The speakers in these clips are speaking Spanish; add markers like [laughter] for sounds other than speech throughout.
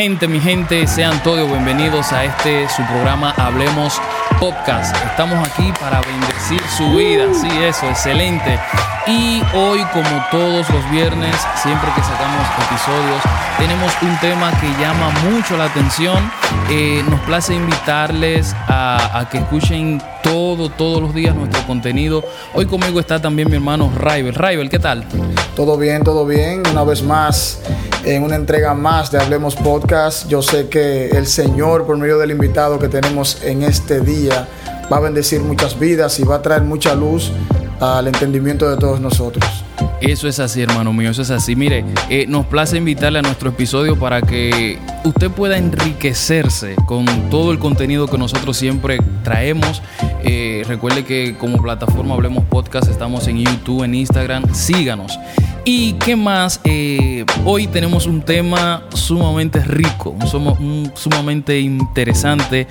gente, mi gente, sean todos bienvenidos a este su programa Hablemos Podcast. Estamos aquí para bendecir su vida, sí, eso, excelente. Y hoy, como todos los viernes, siempre que sacamos episodios, tenemos un tema que llama mucho la atención. Eh, nos place invitarles a, a, que escuchen todo, todos los días nuestro contenido. Hoy conmigo está también mi hermano Raibel. Raibel, ¿qué tal? Todo bien, todo bien. Una vez más, en una entrega más de Hablemos Podcast. Yo sé que el Señor, por medio del invitado que tenemos en este día, va a bendecir muchas vidas y va a traer mucha luz al entendimiento de todos nosotros. Eso es así, hermano mío, eso es así. Mire, eh, nos place invitarle a nuestro episodio para que usted pueda enriquecerse con todo el contenido que nosotros siempre traemos. Eh, recuerde que como plataforma Hablemos Podcast estamos en YouTube, en Instagram, síganos. Y qué más, eh, hoy tenemos un tema sumamente rico, un, sumamente interesante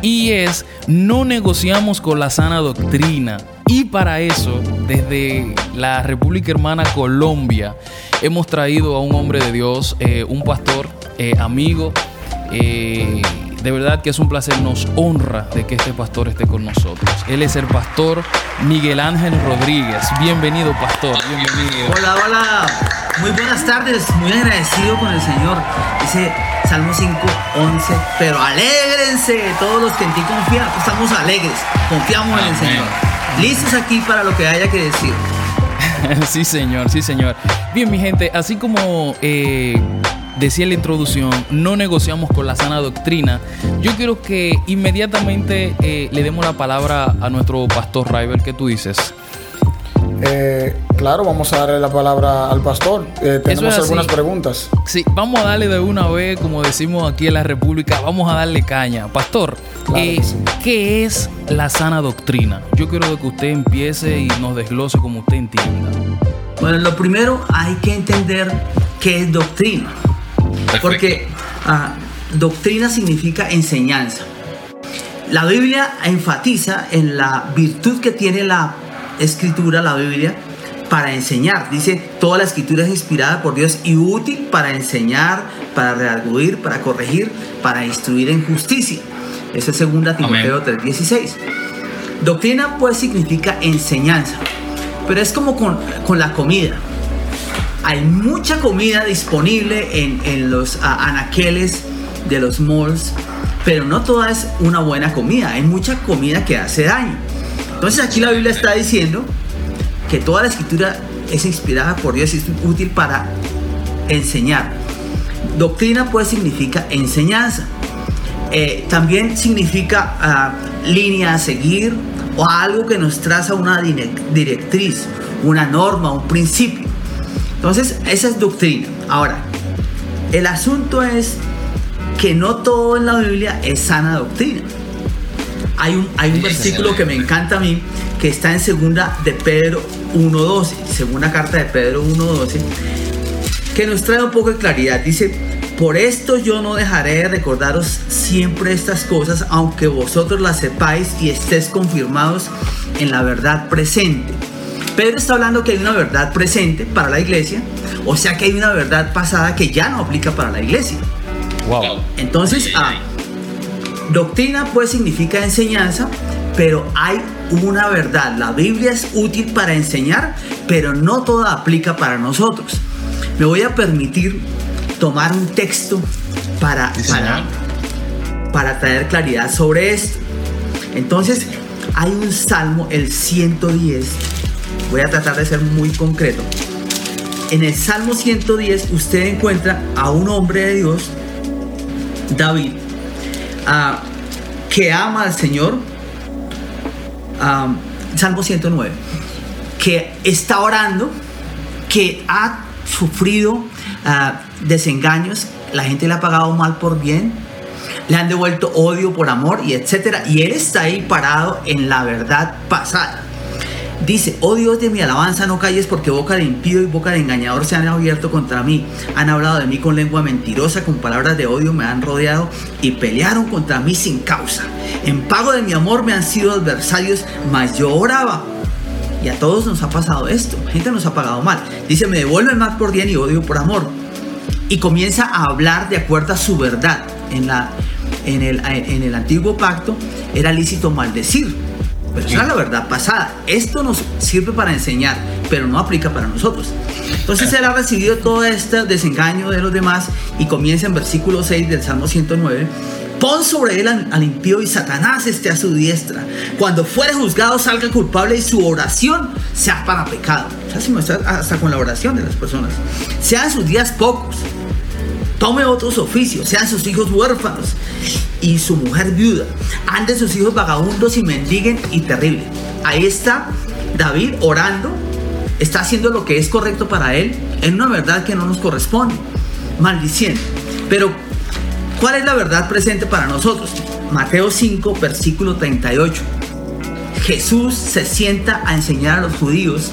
y es no negociamos con la sana doctrina. Y para eso, desde la República Hermana Colombia, hemos traído a un hombre de Dios, eh, un pastor, eh, amigo. Eh, de verdad que es un placer, nos honra de que este pastor esté con nosotros. Él es el pastor Miguel Ángel Rodríguez. Bienvenido, pastor. Bienvenido. Hola, hola. Muy buenas tardes. Muy agradecido con el Señor. Dice Salmo 5, 11. Pero alégrense todos los que en ti confían. Estamos alegres. Confiamos en el Señor. Listos aquí para lo que haya que decir. [laughs] sí, señor, sí, señor. Bien, mi gente, así como eh, decía en la introducción, no negociamos con la sana doctrina. Yo quiero que inmediatamente eh, le demos la palabra a nuestro pastor Rival. ¿Qué tú dices? Eh, claro, vamos a darle la palabra al pastor. Eh, tenemos algunas preguntas. Sí, vamos a darle de una vez, como decimos aquí en la República, vamos a darle caña. Pastor, eh, ¿qué es la sana doctrina? Yo quiero que usted empiece y nos desglose como usted entienda. Bueno, lo primero hay que entender qué es doctrina. Porque ah, doctrina significa enseñanza. La Biblia enfatiza en la virtud que tiene la escritura, la Biblia, para enseñar. Dice, toda la escritura es inspirada por Dios y útil para enseñar, para redarguir, para corregir, para instruir en justicia. Eso es 2 Timoteo 3:16. Doctrina pues significa enseñanza, pero es como con, con la comida. Hay mucha comida disponible en, en los anaqueles de los malls, pero no toda es una buena comida. Hay mucha comida que hace daño. Entonces aquí la Biblia está diciendo que toda la escritura es inspirada por Dios y es útil para enseñar. Doctrina pues significa enseñanza. Eh, también significa uh, línea a seguir o algo que nos traza una directriz, una norma, un principio. Entonces, esa es doctrina. Ahora, el asunto es que no todo en la Biblia es sana doctrina. Hay un, hay un versículo que me encanta a mí, que está en segunda de Pedro 1.12, segunda carta de Pedro 1.12, que nos trae un poco de claridad. Dice, por esto yo no dejaré de recordaros siempre estas cosas, aunque vosotros las sepáis y estéis confirmados en la verdad presente. Pedro está hablando que hay una verdad presente para la iglesia, o sea que hay una verdad pasada que ya no aplica para la iglesia. Wow. Entonces, ah, doctrina pues significa enseñanza, pero hay una verdad. La Biblia es útil para enseñar, pero no toda aplica para nosotros. Me voy a permitir tomar un texto para, para, para traer claridad sobre esto. Entonces, hay un salmo, el 110. Voy a tratar de ser muy concreto. En el salmo 110 usted encuentra a un hombre de Dios, David, uh, que ama al Señor. Um, salmo 109. Que está orando, que ha sufrido uh, desengaños, la gente le ha pagado mal por bien, le han devuelto odio por amor y etcétera. Y él está ahí parado en la verdad pasada. Dice, oh Dios de mi alabanza, no calles porque boca de impío y boca de engañador se han abierto contra mí. Han hablado de mí con lengua mentirosa, con palabras de odio me han rodeado y pelearon contra mí sin causa. En pago de mi amor me han sido adversarios, mas yo oraba. Y a todos nos ha pasado esto. Gente nos ha pagado mal. Dice, me devuelven mal por bien y odio por amor. y comienza a hablar de acuerdo a su verdad. En, la, en, el, en el antiguo pacto era lícito maldecir, pero esa es la verdad pasada. Esto nos sirve para enseñar, pero no aplica para nosotros. Entonces él ha recibido todo este desengaño de los demás y comienza en versículo 6 del Salmo 109 Pon sobre él al impío y Satanás esté a su diestra. Cuando fuere juzgado salga culpable y su oración sea para pecado. O sea, si me hasta con la oración de las personas. Sean sus días pocos. Tome otros oficios, sean sus hijos huérfanos y su mujer viuda. Ande sus hijos vagabundos y mendiguen y terrible. Ahí está David orando, está haciendo lo que es correcto para él en una verdad que no nos corresponde, maldiciendo. Pero ¿Cuál es la verdad presente para nosotros? Mateo 5, versículo 38. Jesús se sienta a enseñar a los judíos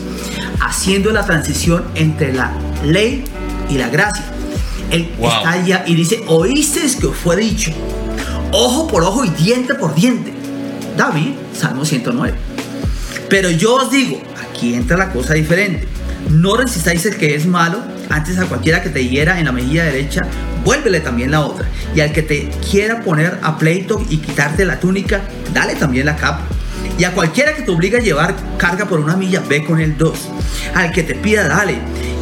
haciendo la transición entre la ley y la gracia. Él está allá y dice, oíste que os fue dicho, ojo por ojo y diente por diente. David, Salmo 109. Pero yo os digo, aquí entra la cosa diferente. No resistáis el que es malo, antes a cualquiera que te hiera en la mejilla derecha, vuélvele también la otra. Y al que te quiera poner a pleito y quitarte la túnica, dale también la capa. Y a cualquiera que te obliga a llevar carga por una milla, ve con el dos. Al que te pida, dale.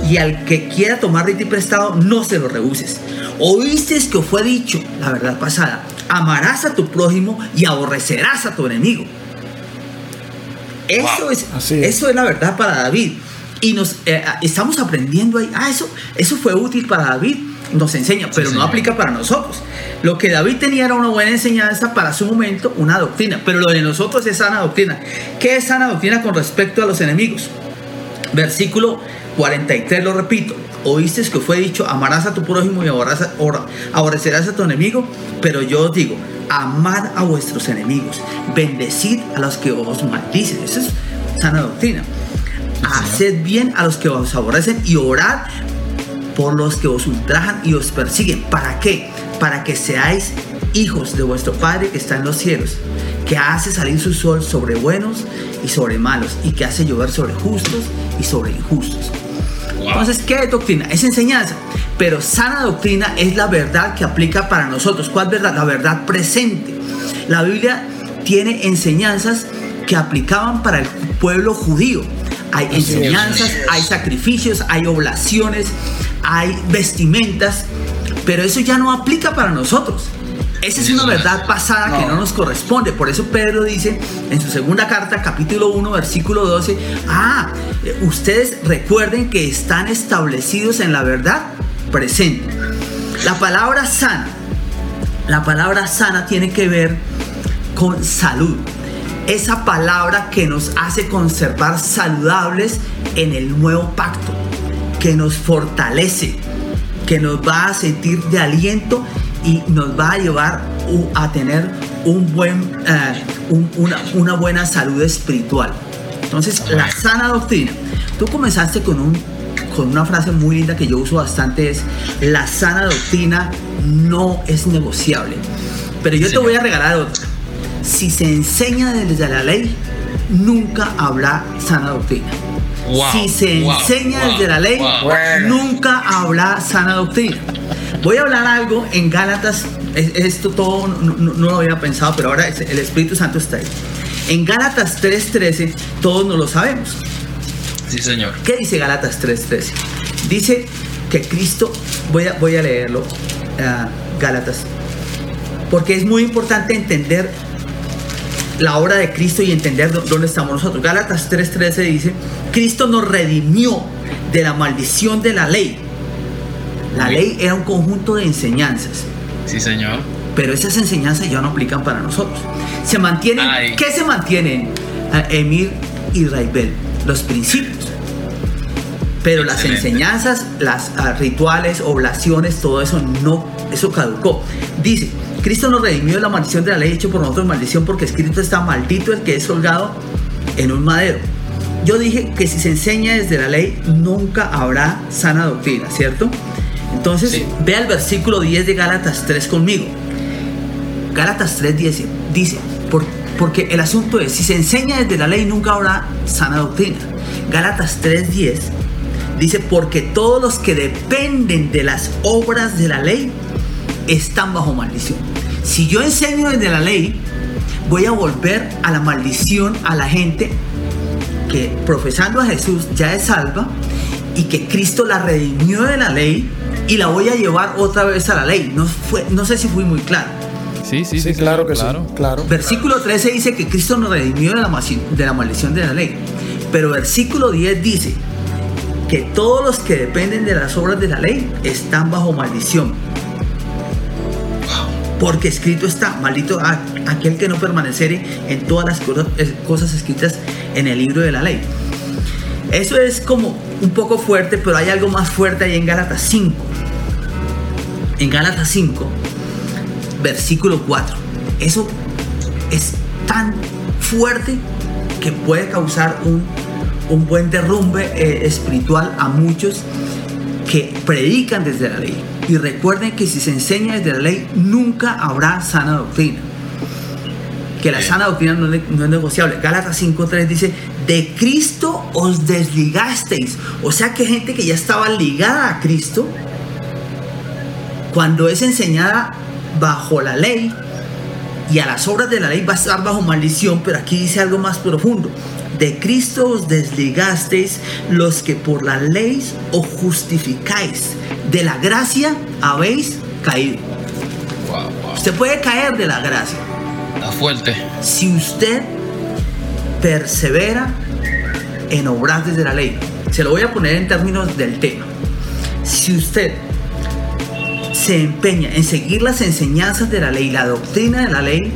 Y al que quiera tomar rito y prestado, no se lo rehuses. Oíste que fue dicho, la verdad pasada, amarás a tu prójimo y aborrecerás a tu enemigo. Eso, es, eso es la verdad para David. Y nos eh, estamos aprendiendo ahí. Ah, eso, eso fue útil para David nos enseña, pero no aplica para nosotros. Lo que David tenía era una buena enseñanza para su momento, una doctrina, pero lo de nosotros es sana doctrina. ¿Qué es sana doctrina con respecto a los enemigos? Versículo 43, lo repito. Oíste que fue dicho, amarás a tu prójimo y aborrecerás a tu enemigo, pero yo os digo, amad a vuestros enemigos, bendecid a los que os maldicen. Eso es sana doctrina. Haced bien a los que os aborrecen y orad por los que os ultrajan y os persiguen. ¿Para qué? Para que seáis hijos de vuestro Padre que está en los cielos, que hace salir su sol sobre buenos y sobre malos, y que hace llover sobre justos y sobre injustos. Entonces, ¿qué es doctrina? Es enseñanza, pero sana doctrina es la verdad que aplica para nosotros. ¿Cuál verdad? La verdad presente. La Biblia tiene enseñanzas que aplicaban para el pueblo judío. Hay enseñanzas, hay sacrificios, hay oblaciones, hay vestimentas, pero eso ya no aplica para nosotros. Esa es una verdad pasada que no nos corresponde. Por eso Pedro dice en su segunda carta, capítulo 1, versículo 12, ah, ustedes recuerden que están establecidos en la verdad presente. La palabra sana, la palabra sana tiene que ver con salud. Esa palabra que nos hace conservar saludables en el nuevo pacto que nos fortalece, que nos va a sentir de aliento y nos va a llevar a tener un buen, eh, una, buena salud espiritual. Entonces, la sana doctrina. Tú comenzaste con, un, con una frase muy linda que yo uso bastante, es, la sana doctrina no es negociable. Pero yo te voy a regalar otra. Si se enseña desde la ley, nunca habrá sana doctrina si se enseña desde la ley, nunca habrá sana doctrina. Voy a hablar algo en Gálatas, esto todo no, lo había pensado, pero ahora el Espíritu Santo está ahí. En Gálatas 3.13, todos no lo sabemos. Sí, Señor. ¿Qué dice Gálatas 3.13? Dice que Cristo, voy a, voy a leerlo, uh, Gálatas, porque es muy importante entender la obra de Cristo y entender dónde estamos nosotros. Gálatas 3:13 dice, Cristo nos redimió de la maldición de la ley. La ley era un conjunto de enseñanzas. Sí, Señor. Pero esas enseñanzas ya no aplican para nosotros. Se mantienen, ¿qué se mantienen, Emir y Raibel? Los principios. Pero las enseñanzas, las ah, rituales, oblaciones, todo eso no, eso caducó. Dice, Cristo nos redimió de la maldición de la ley hecho por nosotros maldición porque escrito está maldito el que es colgado en un madero. Yo dije que si se enseña desde la ley nunca habrá sana doctrina, ¿cierto? Entonces ve al versículo 10 de Gálatas 3 conmigo. Gálatas 3 dice, dice porque el asunto es, si se enseña desde la ley nunca habrá sana doctrina. Gálatas 3.10 Dice, porque todos los que dependen de las obras de la ley están bajo maldición. Si yo enseño desde la ley, voy a volver a la maldición a la gente que profesando a Jesús ya es salva y que Cristo la redimió de la ley y la voy a llevar otra vez a la ley. No, fue, no sé si fui muy claro. Sí, sí, sí, claro que claro. claro. Versículo 13 dice que Cristo nos redimió de la, de la maldición de la ley. Pero versículo 10 dice que todos los que dependen de las obras de la ley están bajo maldición. Porque escrito está, maldito aquel que no permaneciere en todas las cosas escritas en el libro de la ley. Eso es como un poco fuerte, pero hay algo más fuerte ahí en Gálatas 5. En Gálatas 5, versículo 4. Eso es tan fuerte que puede causar un, un buen derrumbe eh, espiritual a muchos que predican desde la ley. Y recuerden que si se enseña desde la ley, nunca habrá sana doctrina. Que la sana doctrina no es, no es negociable. Gálatas 5.3 dice, de Cristo os desligasteis. O sea que gente que ya estaba ligada a Cristo, cuando es enseñada bajo la ley y a las obras de la ley va a estar bajo maldición, pero aquí dice algo más profundo. De Cristo os desligasteis los que por la ley os justificáis. De la gracia habéis caído. Usted puede caer de la gracia. Está fuerte. Si usted persevera en obras desde la ley. Se lo voy a poner en términos del tema. Si usted se empeña en seguir las enseñanzas de la ley, la doctrina de la ley,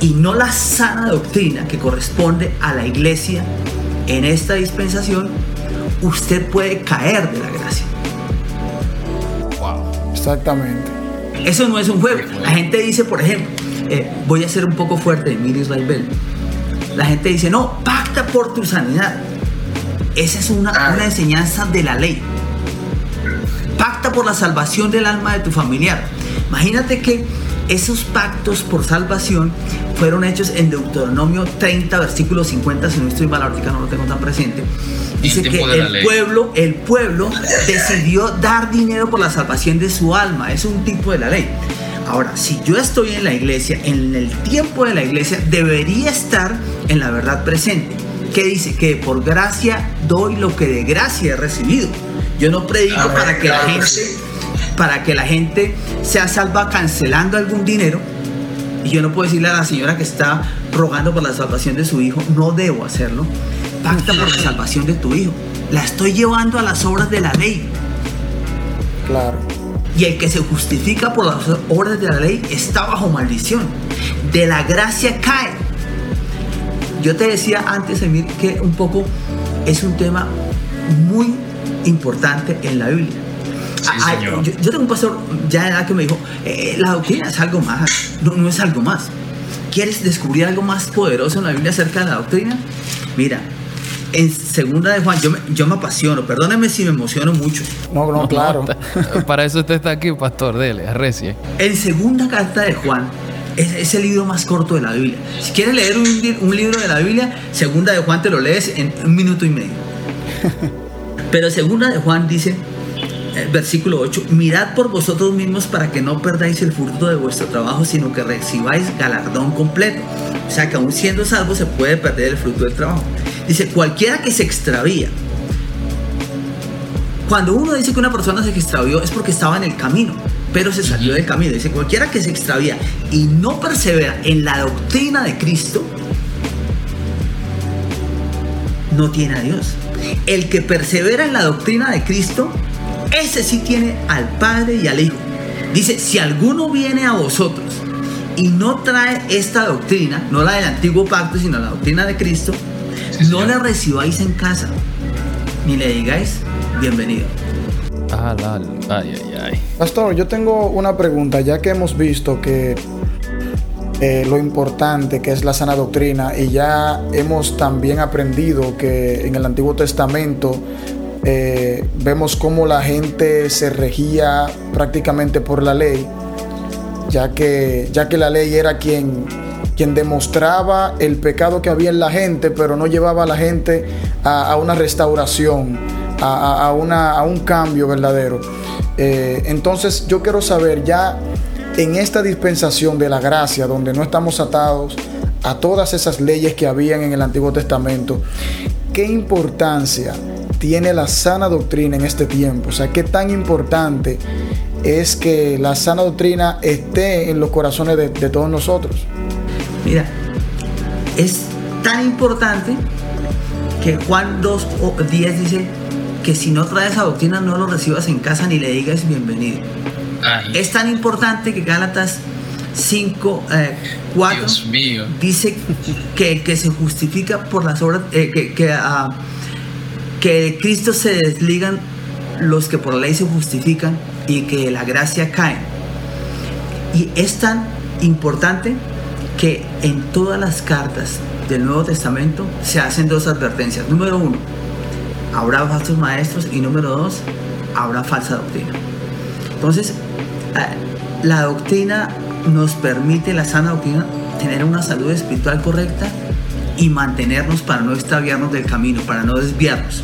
y no la sana doctrina que corresponde a la iglesia en esta dispensación, usted puede caer de la gracia. Wow. Exactamente. Eso no es un juego. La gente dice, por ejemplo, eh, voy a ser un poco fuerte, Miri Israel Bell. La gente dice, no, pacta por tu sanidad. Esa es una, ah. una enseñanza de la ley. Pacta por la salvación del alma de tu familiar. Imagínate que esos pactos por salvación fueron hechos en Deuteronomio 30, versículo 50, si no estoy mal, ahorita no lo tengo tan presente. Dice que el pueblo, el pueblo [laughs] decidió dar dinero por la salvación de su alma. Es un tipo de la ley. Ahora, si yo estoy en la iglesia, en el tiempo de la iglesia, debería estar en la verdad presente. ¿Qué dice? Que por gracia doy lo que de gracia he recibido. Yo no predico para que la gente para que la gente sea salva cancelando algún dinero. Y yo no puedo decirle a la señora que está rogando por la salvación de su hijo, no debo hacerlo. Pacta por la salvación de tu hijo. La estoy llevando a las obras de la ley. Claro. Y el que se justifica por las obras de la ley está bajo maldición. De la gracia cae. Yo te decía antes, Emir, que un poco es un tema muy importante en la Biblia. yo, tengo un pastor ya de edad que me dijo, eh, la doctrina es algo más, no, no es algo más. ¿Quieres descubrir algo más poderoso en la Biblia acerca de la doctrina? Mira, en segunda de Juan, yo me, yo me apasiono, perdóneme si me emociono mucho. No, no, claro. [laughs] para eso usted está aquí, pastor, dele, arrecie. En segunda carta de Juan, es, el libro más corto de la Biblia. Si quieres leer un, un, libro de la Biblia, segunda de Juan te lo lees en un minuto y medio. [laughs] Pero segunda de Juan dice, eh, versículo 8, mirad por vosotros mismos para que no perdáis el fruto de vuestro trabajo, sino que recibáis galardón completo. O sea que aún siendo salvo se puede perder el fruto del trabajo. Dice, cualquiera que se extravía. Cuando uno dice que una persona se extravió es porque estaba en el camino, pero se salió del camino. Dice, cualquiera que se extravía y no persevera en la doctrina de Cristo, no tiene a Dios. El que persevera en la doctrina de Cristo, ese sí tiene al Padre y al Hijo. Dice, si alguno viene a vosotros y no trae esta doctrina, no la del antiguo pacto, sino la doctrina de Cristo, no le recibáis en casa, ni le digáis bienvenido. Pastor, yo tengo una pregunta, ya que hemos visto que eh, lo importante que es la sana doctrina y ya hemos también aprendido que en el Antiguo Testamento eh, vemos cómo la gente se regía prácticamente por la ley, ya que, ya que la ley era quien quien demostraba el pecado que había en la gente, pero no llevaba a la gente a, una restauración. A, una, a un cambio verdadero. Eh, entonces yo quiero saber ya en esta dispensación de la gracia, donde no estamos atados a todas esas leyes que habían en el Antiguo Testamento, ¿qué importancia tiene la sana doctrina en este tiempo? O sea, ¿qué tan importante es que la sana doctrina esté en los corazones de, de todos nosotros? Mira, es tan importante que Juan 2 o 10 dice que si no traes esa doctrina no lo recibas en casa ni le digas bienvenido. Es tan importante que Gálatas 5, 4 eh, dice que, que se justifica por las obras, eh, que, que, uh, que de Cristo se desligan los que por la ley se justifican y que la gracia cae. Y es tan importante que en todas las cartas del Nuevo Testamento se hacen dos advertencias. Número uno, habrá falsos maestros y número dos, habrá falsa doctrina. Entonces, eh, la doctrina nos permite, la sana doctrina, tener una salud espiritual correcta y mantenernos para no extraviarnos del camino, para no desviarnos.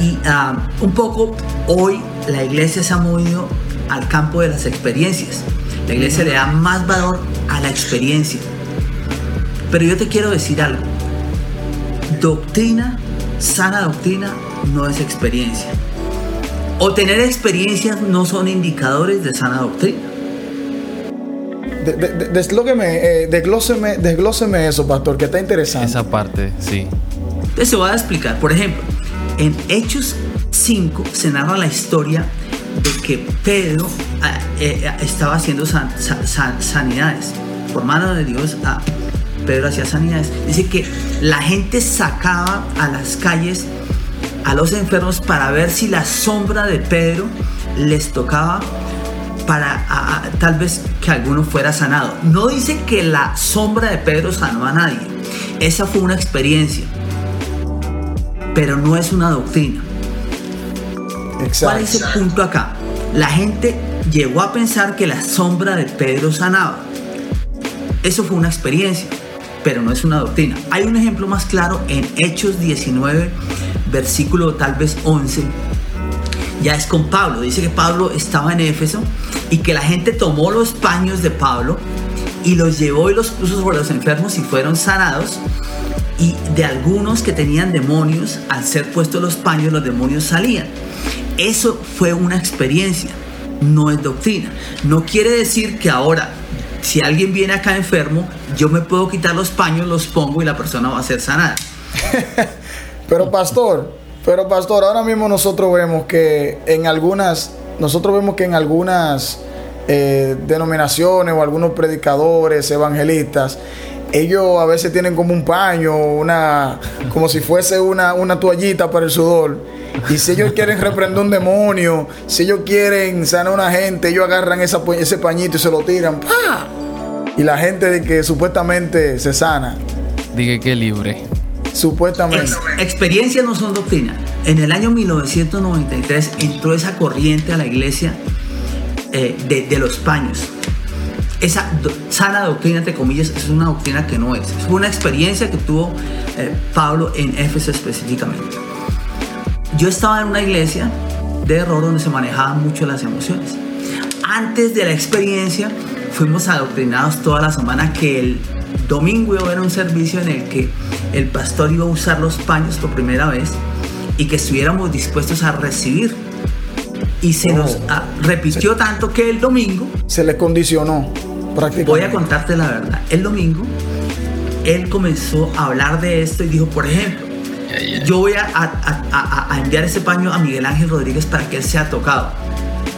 Y ah, un poco hoy la iglesia se ha movido al campo de las experiencias. La iglesia le da más valor a la experiencia. Pero yo te quiero decir algo. Doctrina, sana doctrina, no es experiencia. O tener experiencias no son indicadores de sana doctrina. Eh, desglóseme, eso, pastor, que está interesante. Esa parte, sí. Entonces se voy a explicar. Por ejemplo, en Hechos 5 se narra la historia de que Pedro eh, eh, estaba haciendo sanidades. Por mano de Dios, a Pedro hacía sanidades. Dice que la gente sacaba a las calles a los enfermos para ver si la sombra de Pedro les tocaba para tal vez que alguno fuera sanado. No dice que la sombra de Pedro sanó a nadie. Esa fue una experiencia. Pero no es una doctrina. ¿Cuál es el punto acá? La gente llegó a pensar que la sombra de Pedro sanaba. Eso fue una experiencia, pero no es una doctrina. Hay un ejemplo más claro en Hechos 19, versículo tal vez 11. Ya es con Pablo. Dice que Pablo estaba en Éfeso y que la gente tomó los paños de Pablo y los llevó y los puso sobre los enfermos y fueron sanados. Y de algunos que tenían demonios, al ser puestos los paños, los demonios salían. Eso fue una experiencia, no es doctrina. No quiere decir que ahora, si alguien viene acá enfermo, yo me puedo quitar los paños, los pongo y la persona va a ser sanada. [laughs] pero pastor, pero pastor, ahora mismo nosotros vemos que en algunas, nosotros vemos que en algunas eh, denominaciones o algunos predicadores, evangelistas, ellos a veces tienen como un paño, una, como si fuese una, una toallita para el sudor. Y si ellos quieren reprender un demonio, si ellos quieren sanar a una gente, ellos agarran esa, ese pañito y se lo tiran. Y la gente de que supuestamente se sana. Dije que libre. Supuestamente. experiencias no son doctrina. En el año 1993 entró esa corriente a la iglesia eh, de los paños esa sana doctrina, entre comillas, es una doctrina que no es. Es una experiencia que tuvo eh, Pablo en Éfeso específicamente. Yo estaba en una iglesia de error donde se manejaban mucho las emociones. Antes de la experiencia, fuimos adoctrinados toda la semana que el domingo iba a haber un servicio en el que el pastor iba a usar los paños por primera vez y que estuviéramos dispuestos a recibir. Y se nos ah, repitió tanto que el domingo... Se le condicionó. Voy a contarte la verdad. El domingo, él comenzó a hablar de esto y dijo, por ejemplo, yo voy a, enviar ese paño a Miguel Ángel Rodríguez para que él sea tocado.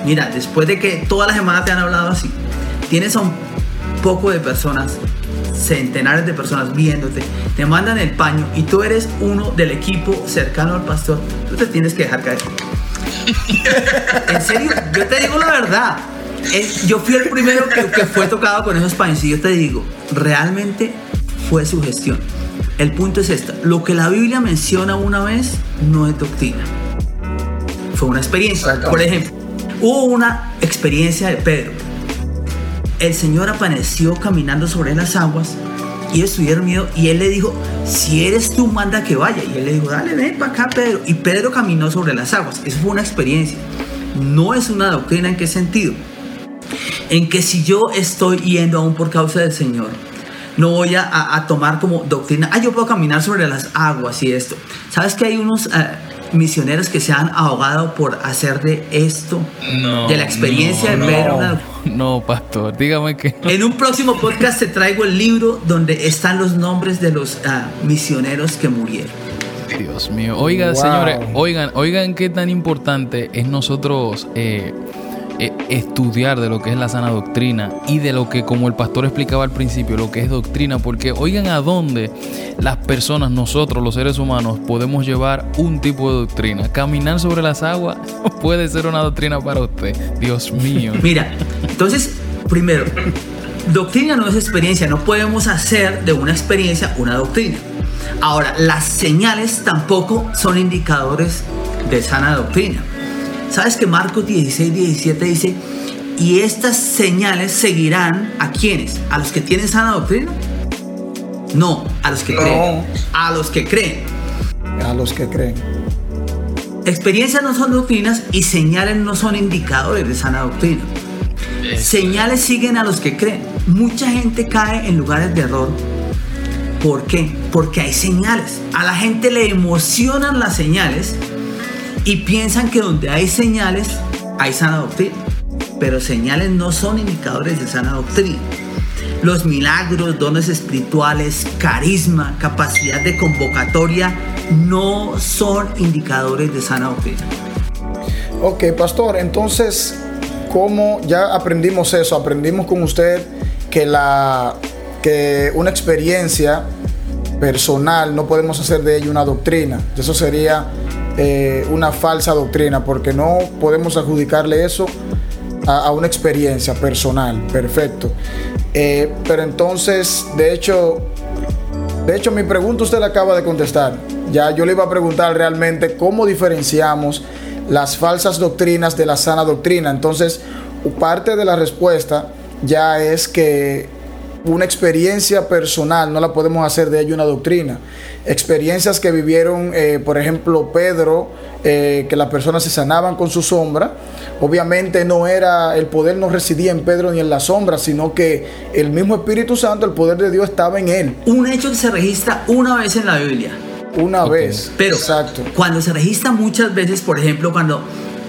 Mira, después de que toda la semana te han hablado así, tienes a un poco de personas, centenares de personas viéndote, te mandan el paño y tú eres uno del equipo cercano al pastor, tú te tienes que dejar caer. [laughs] en serio, yo te digo la verdad yo fui el primero que, fue tocado con esos paños y yo te digo, realmente fue su gestión. El punto es esto, lo que la Biblia menciona una vez no es doctrina. Fue una experiencia. Por ejemplo, hubo una experiencia de Pedro. El Señor apareció caminando sobre las aguas y ellos tuvieron miedo y él le dijo, si eres tú, manda que vaya. Y él le dijo, dale, ven para acá, Pedro. Y Pedro caminó sobre las aguas. Eso fue una experiencia. No es una doctrina en qué sentido. En que si yo estoy yendo aún por causa del Señor, no voy a, tomar como doctrina, ah, yo puedo caminar sobre las aguas y esto. ¿Sabes que hay unos... Eh, misioneros que se han ahogado por hacer de esto, de la experiencia de Pedro. No, pastor, dígame que. En un próximo podcast te traigo el libro donde están los nombres de los ah, misioneros que murieron. Dios mío. Oiga, señores, oigan, oigan qué tan importante es nosotros eh, estudiar de lo que es la sana doctrina y de lo que, como el pastor explicaba al principio, lo que es doctrina, porque oigan a dónde las personas, nosotros los seres humanos, podemos llevar un tipo de doctrina. Caminar sobre las aguas [laughs] puede ser una doctrina para usted. Dios mío. [laughs] Mira, entonces, primero, doctrina no es experiencia, no podemos hacer de una experiencia una doctrina. Ahora, las señales tampoco son indicadores de sana doctrina. ¿Sabes que Marcos 16, 17 dice, y estas señales seguirán a quienes? ¿A los que tienen sana doctrina? No, a los que creen. A los que creen. A los que creen. Experiencias no son doctrinas y señales no son indicadores de sana doctrina. Señales siguen a los que creen. Mucha gente cae en lugares de error. ¿Por qué? Porque hay señales. A la gente le emocionan las señales y piensan que donde hay señales hay sana doctrina, pero señales no son indicadores de sana doctrina. Los milagros, dones espirituales, carisma, capacidad de convocatoria no son indicadores de sana doctrina. Ok, pastor, entonces, ¿cómo ya aprendimos eso? Aprendimos con usted que, la, que una experiencia personal no podemos hacer de ella una doctrina. Eso sería eh, una falsa doctrina, porque no podemos adjudicarle eso a, una experiencia personal. Perfecto. Eh, pero entonces, de hecho, de hecho, mi pregunta usted la acaba de contestar. Ya yo le iba a preguntar realmente cómo diferenciamos las falsas doctrinas de la sana doctrina. Entonces, parte de la respuesta ya es que una experiencia personal, no la podemos hacer de ello una doctrina. Experiencias que vivieron, eh, por ejemplo, Pedro, eh, que las personas se sanaban con su sombra. Obviamente no era, el poder no residía en Pedro ni en la sombra, sino que el mismo Espíritu Santo, el poder de Dios estaba en él. Un hecho que se registra una vez en la Biblia. Una vez. Pero Exacto. cuando se registra muchas veces, por ejemplo, cuando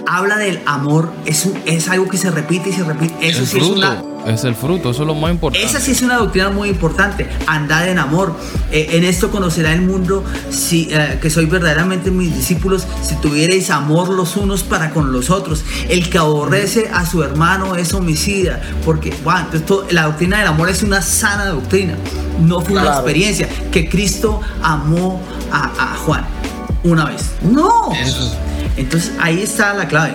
habla del amor, es, es algo que se repite y se repite. Eso sí es una es el fruto, eso es lo más importante. Esa sí es una doctrina muy importante. Andad en amor. Eh, en esto conocerá el mundo si, eh, que soy verdaderamente mis discípulos si tuvierais amor los unos para con los otros. El que aborrece a su hermano es homicida. Porque, bueno, la doctrina del amor es una sana doctrina. No fue una experiencia. Que Cristo amó a, Juan una vez. No. Entonces ahí está la clave.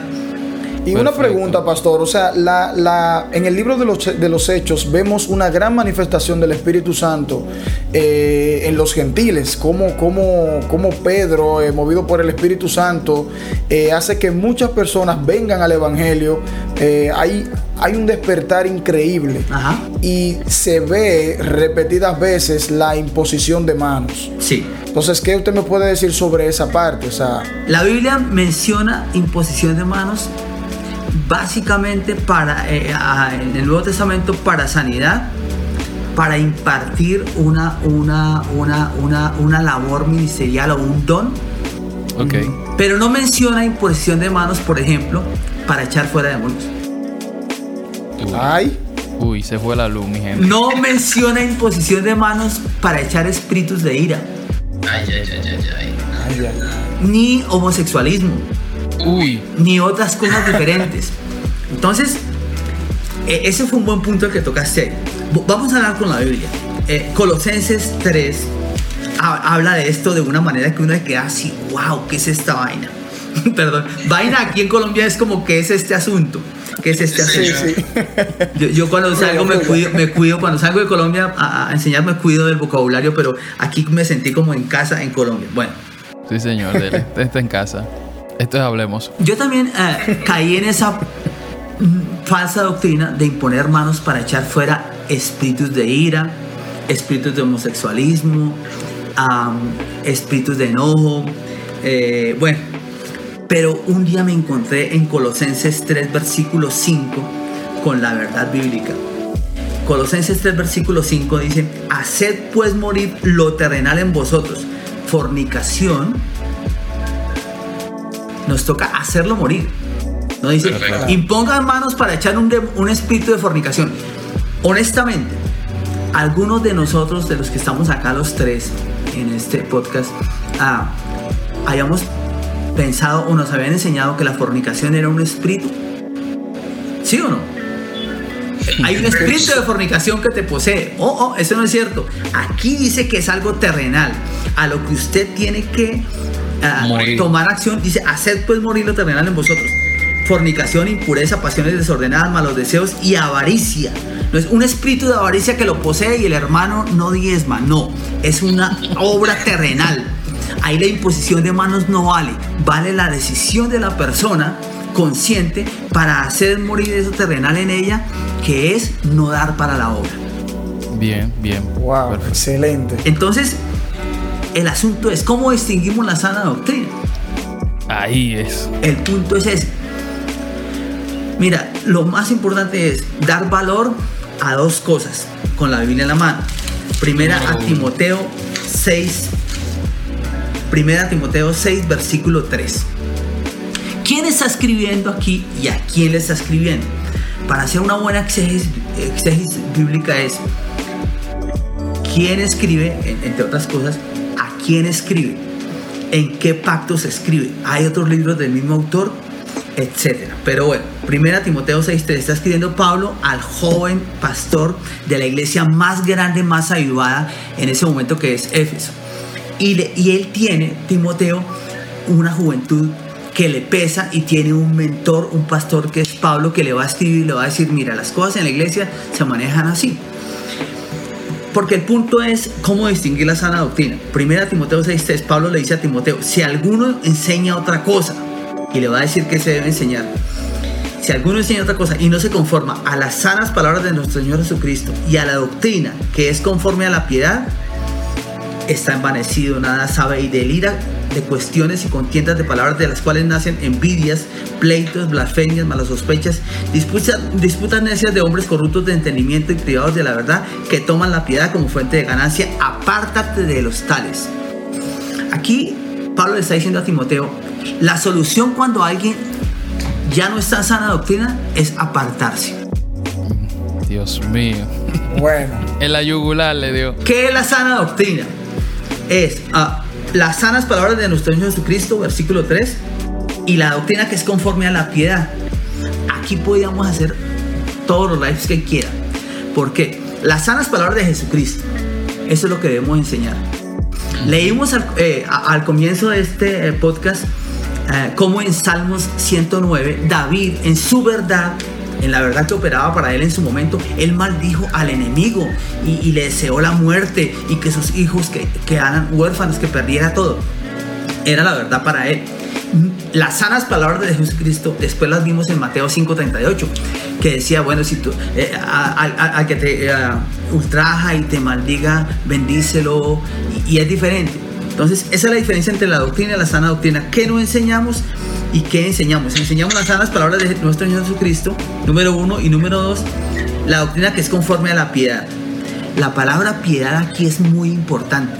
Y una pregunta, pastor, o sea, la, la, en el libro de los, de los Hechos vemos una gran manifestación del Espíritu Santo eh, en los gentiles, como, como, como Pedro, eh, movido por el Espíritu Santo, eh, hace que muchas personas vengan al Evangelio. hay, hay un despertar increíble y se ve repetidas veces la imposición de manos. Sí. Entonces, ¿qué usted me puede decir sobre esa parte? O sea, la Biblia menciona imposición de manos básicamente para, eh, en el Nuevo Testamento para sanidad, para impartir una, una, una, una, una labor ministerial o un don. Okay. Pero no menciona imposición de manos, por ejemplo, para echar fuera demonios. Ay. Uy, se fue la luz, mi gente. No menciona imposición de manos para echar espíritus de ira. Ay, ay, ay, ay, ay. ay, ay. Ni homosexualismo. Uy. Ni otras cosas diferentes. Entonces, e, ese fue un buen punto que tocaste. Vamos a hablar con la Biblia. Eh, Colosenses 3 habla de esto de una manera que uno se queda así, wow, ¿qué es esta vaina? [laughs] Perdón, vaina aquí en Colombia es como, ¿qué es este asunto? ¿Qué es este asunto? Yo, cuando salgo me cuido, me cuido, cuando salgo de Colombia a, enseñar me cuido del vocabulario, pero aquí me sentí como en casa en Colombia. Bueno. Sí, señor, [laughs] está en casa. Esto es Hablemos. Yo también eh, caí en esa falsa doctrina de imponer manos para echar fuera espíritus de ira, espíritus de homosexualismo, espíritus de enojo. Eh, bueno, pero un día me encontré en Colosenses 3, versículo 5, con la verdad bíblica. Colosenses 3, versículo 5 dice, haced pues morir lo terrenal en vosotros, fornicación, nos toca hacerlo morir. No dice, impongan manos para echar un, un espíritu de fornicación. Honestamente, algunos de nosotros, de los que estamos acá los tres en este podcast, ah, hayamos pensado o nos habían enseñado que la fornicación era un espíritu. ¿Sí o no? Hay un espíritu de fornicación que te posee. Oh, oh, eso no es cierto. Aquí dice que es algo terrenal, a lo que usted tiene que ah, tomar acción. Dice, haced pues morir lo terrenal en vosotros. Fornicación, impureza, pasiones desordenadas, malos deseos y avaricia. No es un espíritu de avaricia que lo posee y el hermano no diezma. No, es una obra terrenal. Ahí la imposición de manos no vale. Vale la decisión de la persona consciente para hacer morir eso terrenal en ella, que es no dar para la obra. Bien, bien. Wow, excelente. Entonces, el asunto es cómo distinguimos la sana doctrina. Ahí es. El punto es ese. Mira, lo más importante es dar valor a dos cosas con la Biblia en la mano. Primera a Timoteo 6. Primera Timoteo 6, versículo 3. ¿Quién está escribiendo aquí y a quién le está escribiendo? Para hacer una buena exégesis, bíblica es quién escribe, entre otras cosas, a quién escribe, en qué pacto se escribe. Hay otros libros del mismo autor, etcétera. Pero bueno, primera Timoteo 6.3 está escribiendo Pablo al joven pastor de la iglesia más grande, más ayudada en ese momento que es Éfeso. Y, él tiene, Timoteo, una juventud que le pesa y tiene un mentor, un pastor que es Pablo, que le va a escribir y le va a decir, mira, las cosas en la iglesia se manejan así. Porque el punto es cómo distinguir la sana doctrina. Primera Timoteo 6.3, Pablo le dice a Timoteo, si alguno enseña otra cosa, y le va a decir que se debe enseñar, si alguno enseña otra cosa y no se conforma a las sanas palabras de nuestro Señor Jesucristo y a la doctrina que es conforme a la piedad, está envanecido, nada sabe y delira de cuestiones y contiendas de palabras de las cuales nacen envidias, pleitos, blasfemias, malas sospechas, disputas, disputas necias de hombres corruptos de entendimiento y privados de la verdad que toman la piedad como fuente de ganancia. Apártate de los tales. Aquí Pablo le está diciendo a Timoteo, la solución cuando alguien ya no está en sana doctrina es apartarse. Dios mío. Bueno. [laughs] en la yugular le dio. ¿Qué es la sana doctrina? Es ah, las sanas palabras de nuestro Señor Jesucristo, versículo 3, y la doctrina que es conforme a la piedad. Aquí podríamos hacer todos los lives que quieran. porque Las sanas palabras de Jesucristo. Eso es lo que debemos enseñar. Leímos al, eh, comienzo de este eh, podcast eh, como en Salmos 109, David en su verdad en la verdad que operaba para él en su momento, él maldijo al enemigo y, le deseó la muerte y que sus hijos que, quedaran huérfanos, que perdiera todo. Era la verdad para él. Las sanas palabras de Jesucristo después las vimos en Mateo 5:38, que decía, bueno, si tú, eh, al que te eh, ultraja y te maldiga, bendícelo, y, y es diferente. Entonces, esa es la diferencia entre la doctrina y la sana doctrina. ¿Qué no enseñamos? ¿Y qué enseñamos? Enseñamos las sanas palabras de nuestro Señor Jesucristo, número uno, y número dos, la doctrina que es conforme a la piedad. La palabra piedad aquí es muy importante.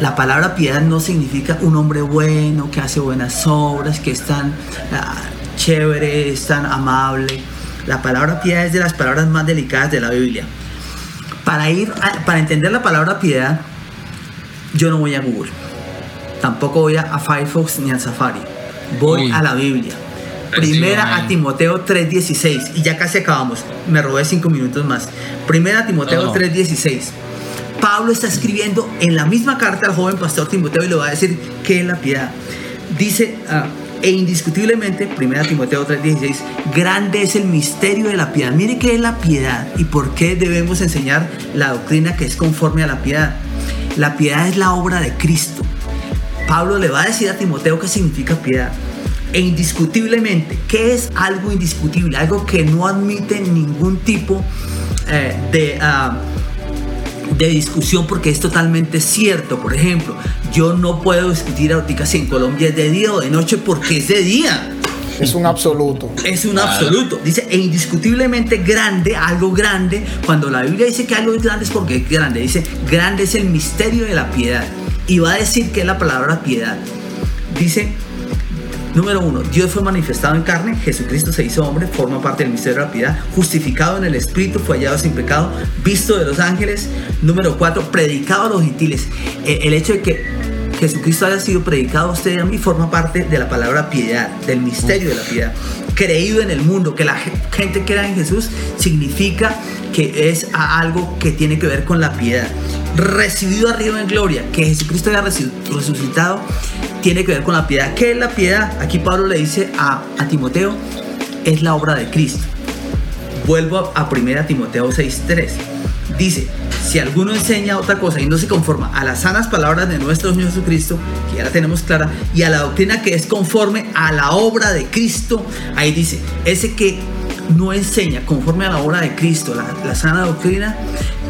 La palabra piedad no significa un hombre bueno, que hace buenas obras, que es tan ah, chévere, es tan amable. La palabra piedad es de las palabras más delicadas de la Biblia. Para, ir para entender la palabra piedad, yo no voy a Google. Tampoco voy a Firefox ni a Safari voy a la Biblia. Primera a Timoteo 3:16 y ya casi acabamos. Me robé cinco minutos más. Primera a Timoteo 3:16. Pablo está escribiendo en la misma carta al joven pastor Timoteo y le va a decir qué es la piedad. Dice, ah, e indiscutiblemente, Primera Timoteo 3:16, grande es el misterio de la piedad. Mire qué es la piedad y por qué debemos enseñar la doctrina que es conforme a la piedad. La piedad es la obra de Cristo. Pablo le va a decir a Timoteo qué significa piedad. E indiscutiblemente, ¿qué es algo indiscutible? Algo que no admite ningún tipo eh, de, ah, de discusión porque es totalmente cierto. Por ejemplo, yo no puedo discutir ahorita si en Colombia es de día o de noche porque es de día. Es un absoluto. Es un absoluto. Dice, e indiscutiblemente grande, algo grande. Cuando la Biblia dice que algo es grande es porque es grande. Dice, grande es el misterio de la piedad. Y va a decir que la palabra piedad. Dice, Número uno, Dios fue manifestado en carne, Jesucristo se hizo hombre, forma parte del misterio de la piedad, justificado en el Espíritu, fue hallado sin pecado, visto de los ángeles. Número cuatro, predicado a los gentiles. Eh, el hecho de que Jesucristo haya sido predicado a usted y a mí forma parte de la palabra piedad, del misterio de la piedad. Creído en el mundo, que la gente crea en Jesús significa que es algo que tiene que ver con la piedad. Recibido arriba en gloria, que Jesucristo haya resucitado, tiene que ver con la piedad. ¿Qué es la piedad? Aquí Pablo le dice a, a Timoteo, es la obra de Cristo. Vuelvo a, a 1 Timoteo 6.3. Dice, si alguno enseña otra cosa y no se conforma a las sanas palabras de nuestro Señor Jesucristo, que ya la tenemos clara, y a la doctrina que es conforme a la obra de Cristo, ahí dice, ese que no enseña conforme a la obra de Cristo, la, la sana doctrina,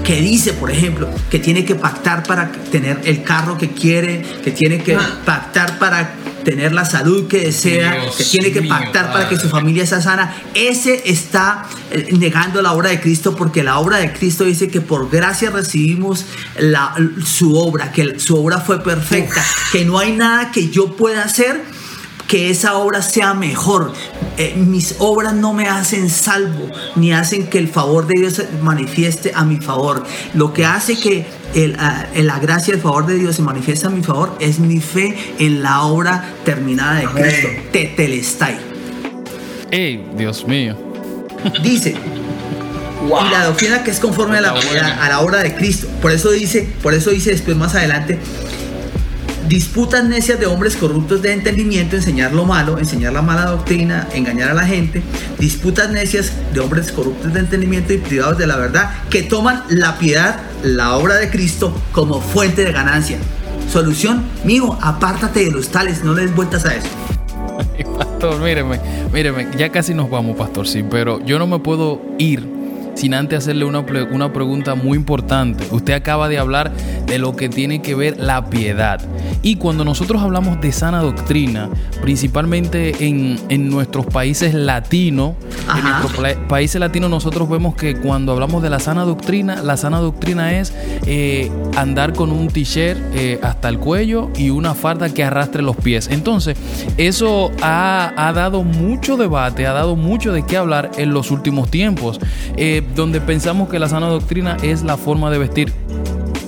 que dice, por ejemplo, que tiene que pactar para tener el carro que quiere, que tiene que pactar para tener la salud que desea, que tiene que pactar para que su familia sea sana, ese está eh, negando la obra de Cristo porque la obra de Cristo dice que por gracia recibimos la, su obra, que su obra fue perfecta, que no hay nada que yo pueda hacer que esa obra sea mejor. Eh, mis obras no me hacen salvo, ni hacen que el favor de Dios se manifieste a mi favor. Lo que hace que el, uh, la gracia y el favor de Dios se manifieste a mi favor es mi fe en la obra terminada de Amén. Cristo. Tetelestai. ¡Ey, Dios mío! Dice, Wow. Y la doctrina que es conforme a la, a la, obra de Cristo. Por eso dice, por eso dice después más adelante, disputas necias de hombres corruptos de entendimiento, enseñar lo malo, enseñar la mala doctrina, engañar a la gente, disputas necias de hombres corruptos de entendimiento y privados de la verdad, que toman la piedad, la obra de Cristo, como fuente de ganancia. Solución, mijo, apártate de los tales, no le des vueltas a eso. [laughs] Pastor, míreme, míreme, ya casi nos vamos, pastor, sí, pero yo no me puedo ir sin antes hacerle una, una pregunta muy importante. Usted acaba de hablar de lo que tiene que ver la piedad. Y cuando nosotros hablamos de sana doctrina, principalmente en, en nuestros países latinos, en nuestros países latinos nosotros vemos que cuando hablamos de la sana doctrina, la sana doctrina es eh, andar con un t-shirt eh, hasta el cuello y una farda que arrastre los pies. Entonces, eso ha, ha, dado mucho debate, ha dado mucho de qué hablar en los últimos tiempos. Eh, donde pensamos que la sana doctrina es la forma de vestir.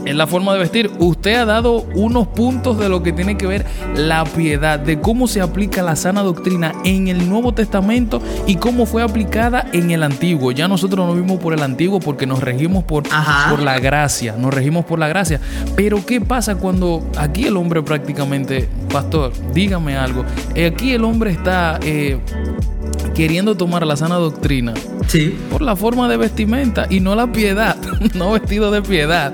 En la forma de vestir, usted ha dado unos puntos de lo que tiene que ver la piedad, de cómo se aplica la sana doctrina en el Nuevo Testamento y cómo fue aplicada en el Antiguo. Ya nosotros nos vimos por el Antiguo porque nos regimos por, por la gracia, nos regimos por la gracia. Pero ¿qué pasa cuando aquí el hombre prácticamente, pastor, dígame algo, aquí el hombre está... Eh, queriendo tomar la sana doctrina sí. por la forma de vestimenta y no la piedad, [laughs] no vestido de piedad.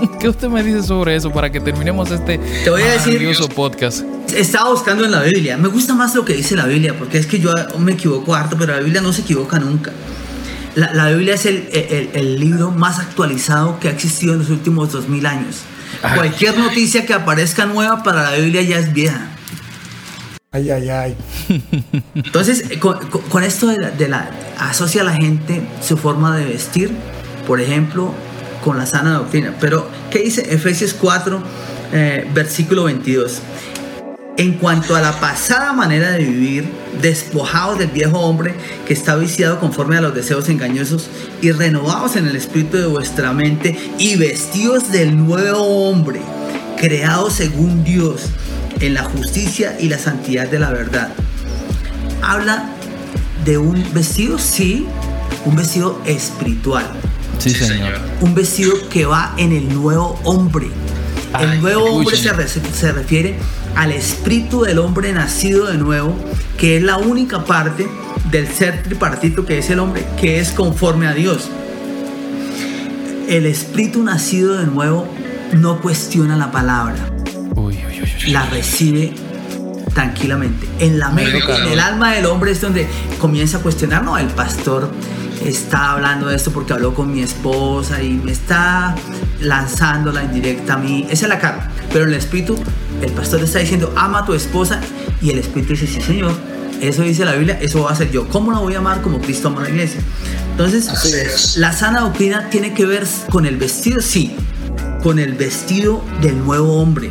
[laughs] ¿Qué usted me dice sobre eso para que terminemos este Te voy a decir, podcast? Estaba buscando en la Biblia. Me gusta más lo que dice la Biblia, porque es que yo me equivoco harto, pero la Biblia no se equivoca nunca. La, la Biblia es el, el, el, libro más actualizado que ha existido en los últimos dos mil años. Ay. Cualquier noticia que aparezca nueva para la Biblia ya es vieja. Ay, ay, ay. [laughs] Entonces, con, con esto de la, de la, asocia a la gente su forma de vestir, por ejemplo, con la sana doctrina. Pero, ¿qué dice Efesios 4, eh, versículo 22? En cuanto a la pasada manera de vivir, despojados del viejo hombre que está viciado conforme a los deseos engañosos y renovados en el espíritu de vuestra mente y vestidos del nuevo hombre, creado según Dios en la justicia y la santidad de la verdad. Habla de un vestido, sí, un vestido espiritual. Sí, señor. Un vestido que va en el nuevo hombre. El nuevo hombre se, re se, refiere al espíritu del hombre nacido de nuevo, que es la única parte del ser tripartito que es el hombre, que es conforme a Dios. El espíritu nacido de nuevo no cuestiona la palabra. Uy, uy, uy, la recibe tranquilamente. En la mente, en el alma del hombre es donde comienza a cuestionar, no, el pastor está hablando de esto porque habló con mi esposa y me está lanzándola indirecta a mí. Esa es la carne. Pero el espíritu, el pastor está diciendo, ama a tu esposa. Y el espíritu dice, sí, Señor. Eso dice la Biblia, eso va a ser yo. ¿Cómo la voy a amar como Cristo ama a la iglesia? Entonces, la sana doctrina tiene que ver con el vestido, sí, con el vestido del nuevo hombre.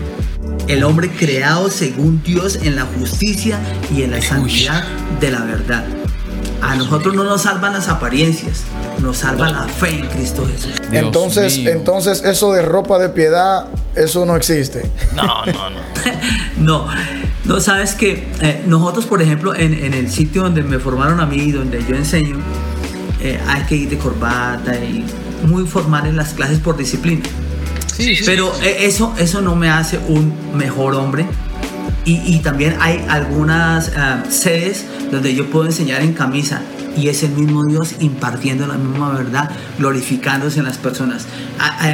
El hombre creado según Dios en la justicia y en la santidad de la verdad. A nosotros no nos salvan las apariencias, nos salva la fe en Cristo Jesús. entonces, entonces eso de ropa de piedad, eso no existe. No, no, no. [laughs] no, no sabes que eh, nosotros, por ejemplo, en, el sitio donde me formaron a mí, donde yo enseño, eh, hay que ir de corbata y muy formal en las clases por disciplina. Sí, Pero eh, eso, eso no me hace un mejor hombre. Y, también hay algunas sedes donde yo puedo enseñar en camisa y es el mismo Dios impartiendo la misma verdad, glorificándose en las personas. Ah, ah,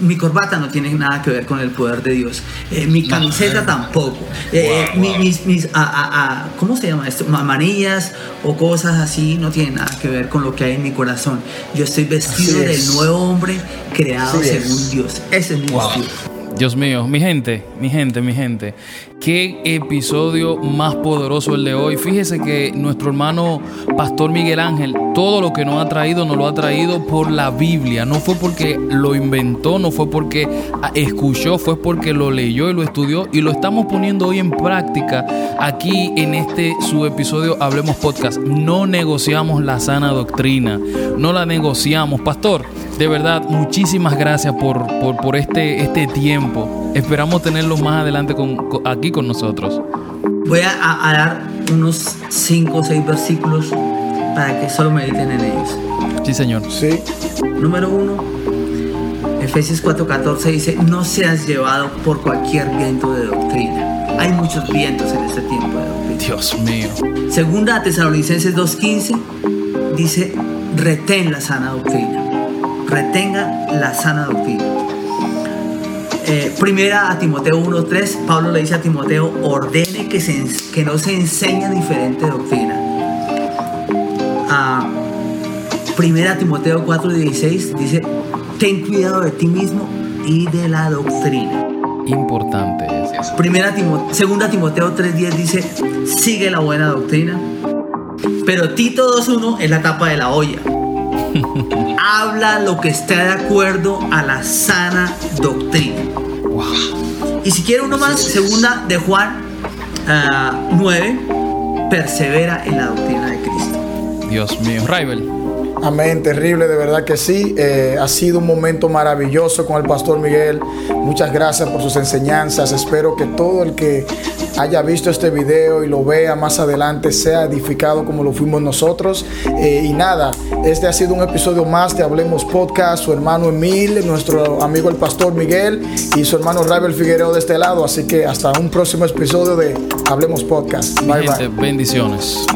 mi corbata no tiene nada que ver con el poder de Dios. Eh, mi camiseta tampoco. Eh, mis, mis ah, ¿cómo se llama esto? Manillas o cosas así no tienen nada que ver con lo que hay en mi corazón. Yo estoy vestido del nuevo hombre creado según Dios. Ese es mi vestido. Dios mío, mi gente, mi gente, mi gente, qué episodio más poderoso el de hoy. Fíjese que nuestro hermano Pastor Miguel Ángel, todo lo que nos ha traído, nos lo ha traído por la Biblia. No fue porque lo inventó, no fue porque escuchó, fue porque lo leyó y lo estudió y lo estamos poniendo hoy en práctica aquí en este su episodio Hablemos Podcast. No negociamos la sana doctrina, no la negociamos. Pastor, de verdad, muchísimas gracias por, por, este, este tiempo. Esperamos tenerlo más adelante con, aquí con nosotros. Voy a, dar unos 5 o 6 versículos para que solo mediten en ellos. Sí, Señor. Sí. Número 1. Efesios 4:14 dice, no seas llevado por cualquier viento de doctrina. Hay muchos vientos en este tiempo de doctrina. Dios mío. Segunda Tesalonicenses 2:15 dice, retén la sana doctrina retenga la sana doctrina. Eh, primera a Timoteo 1.3, Pablo le dice a Timoteo, ordene que, se, que no se enseñe diferente doctrina. Ah, primera a Timoteo 4.16 dice, ten cuidado de ti mismo y de la doctrina. Importante Primera segunda Timoteo 3.10 dice, sigue la buena doctrina. Pero Tito 2.1 es la tapa de la olla habla lo que está de acuerdo a la sana doctrina. Y si quiere uno más, segunda de Juan 9, ah, persevera en la doctrina de Cristo. Dios mío, Raibel. Amén, terrible, de verdad que sí. Eh, ha sido un momento maravilloso con el pastor Miguel. Muchas gracias por sus enseñanzas. Espero que todo el que haya visto este video y lo vea más adelante sea edificado como lo fuimos nosotros. Eh, y nada, este ha sido un episodio más de Hablemos Podcast. Su hermano Emil, nuestro amigo el pastor Miguel y su hermano Raibel Figueroa de este lado. Así que hasta un próximo episodio de Hablemos Podcast. Bye bye. Bendiciones.